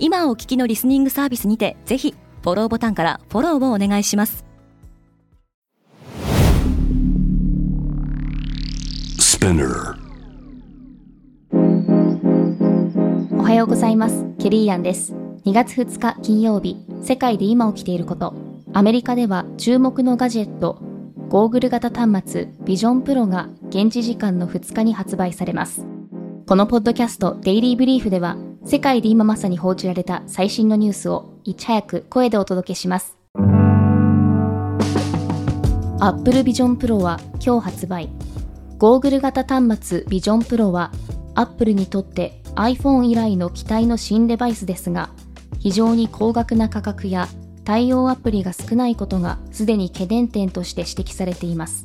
今お聞きのリスニングサービスにてぜひフォローボタンからフォローをお願いします。おはようございます。ケリーアンです。2月2日金曜日世界で今起きていること。アメリカでは注目のガジェットゴーグル型端末ビジョンプロが現地時間の2日に発売されます。このポッドキャストデイリーブリーフでは世界で今まさに報じられた最新のニュースをいち早く声でお届けします。Apple Vision Pro は今日発売。ゴーグル型端末ビジョンプロは Apple にとって iPhone 以来の期待の新デバイスですが非常に高額な価格や対応アプリが少ないことがすでに懸念点として指摘されています。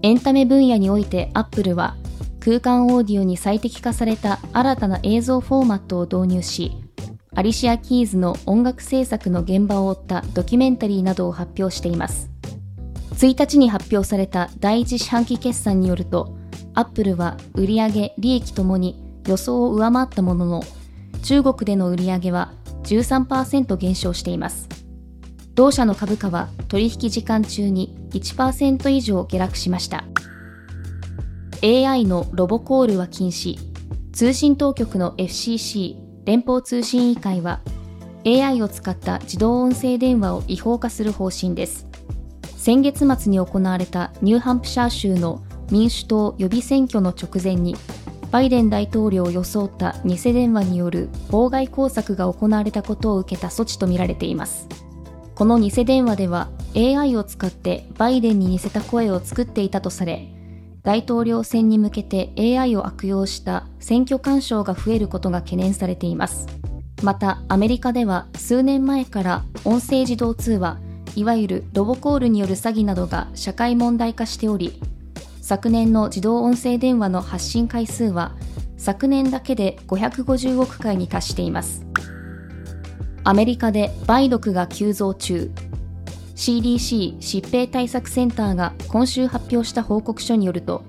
エンタメ分野において Apple は空間オーディオに最適化された新たな映像フォーマットを導入しアリシア・キーズの音楽制作の現場を追ったドキュメンタリーなどを発表しています1日に発表された第一四半期決算によると、アップルは売上利益ともに予想を上回ったものの、中国での売上は13%減少しています。同社の株価は取引時間中に1%以上下落しました。AI のロボコールは禁止。通信当局の FCC 連邦通信委員会は AI を使った自動音声電話を違法化する方針です。先月末に行われたニューハンプシャー州の民主党予備選挙の直前にバイデン大統領を装った偽電話による妨害工作が行われたことを受けた措置とみられていますこの偽電話では AI を使ってバイデンに似せた声を作っていたとされ大統領選に向けて AI を悪用した選挙干渉が増えることが懸念されています。またアメリカでは数年前から音声自動通話いわゆるロボコールによる詐欺などが社会問題化しており昨年の自動音声電話の発信回数は昨年だけで550億回に達しています。アメリカで梅毒が急増中。CDC 疾病対策センターが今週発表した報告書によると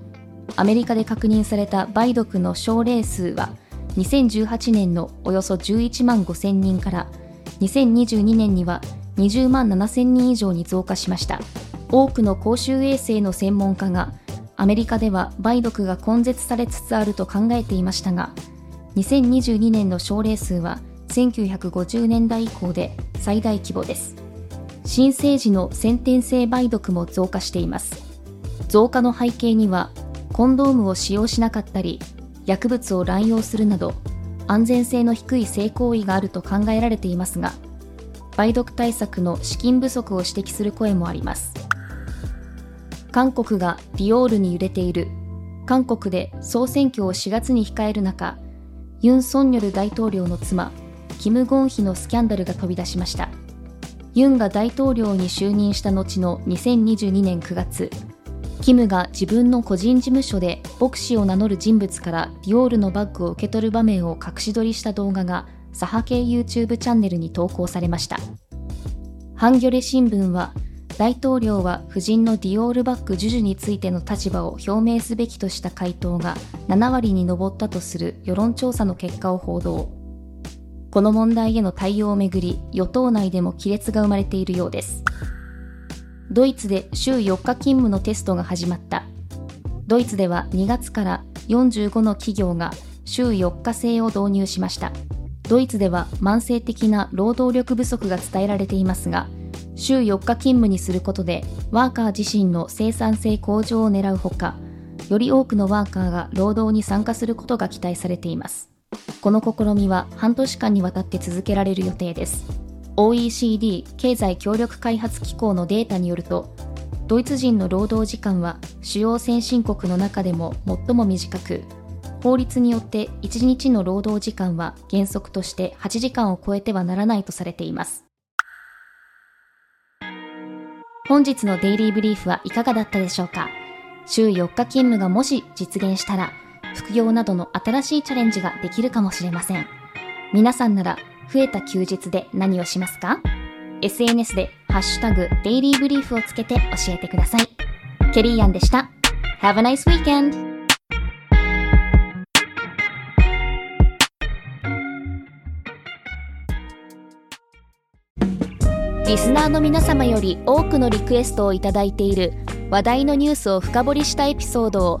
アメリカで確認された梅毒の症例数は2018年のおよそ11万5000人から2022年には20万7000人以上に増加しました。多くの公衆衛生の専門家がアメリカでは梅毒が根絶されつつあると考えていましたが2022年の症例数は1950年代以降で最大規模です。新生児の先天性梅毒も増加しています。増加の背景にはコンドームを使用しなかったり薬物を乱用するなど安全性の低い性行為があると考えられていますが梅毒対策の資金不足を指摘する声もあります。韓国がディオールに揺れている。韓国で総選挙を4月に控える中ユン・ソンニョル大統領の妻キム・ゴンヒのスキャンダルが飛び出しました。ユンが大統領に就任した後の2022年9月キムが自分の個人事務所で牧師を名乗る人物からディオールのバッグを受け取る場面を隠し撮りした動画が左派系 YouTube チャンネルに投稿されました。ハンギョレ新聞は、大統領は夫人のディオールバッグ授受についての立場を表明すべきとした回答が7割に上ったとする世論調査の結果を報道。この問題への対応をめぐり、与党内でも亀裂が生まれているようです。ドイツで週4日勤務のテストが始まった。ドイツでは2月から45の企業が週4日制を導入しました。ドイツでは慢性的な労働力不足が伝えられていますが、週4日勤務にすることで、ワーカー自身の生産性向上を狙うほか、より多くのワーカーが労働に参加することが期待されています。この試みは半年間にわたって続けられる予定です。OECD 経済協力開発機構のデータによると、ドイツ人の労働時間は主要先進国の中でも最も短く、法律によって1日の労働時間は原則として8時間を超えてはならないとされています。本日のデイリーブリーフはいかがだったでしょうか？週4日勤務がもし実現したら、副業などの新しいチャレンジができるかもしれません。皆さんなら増えた休日で何をしますか ?SNS でハッシュタグデイリーブリーフをつけて教えてください。ケリーアンでした。Have a nice weekend! リスナーの皆様より多くのリクエストをいただいている話題のニュースを深掘りしたエピソードを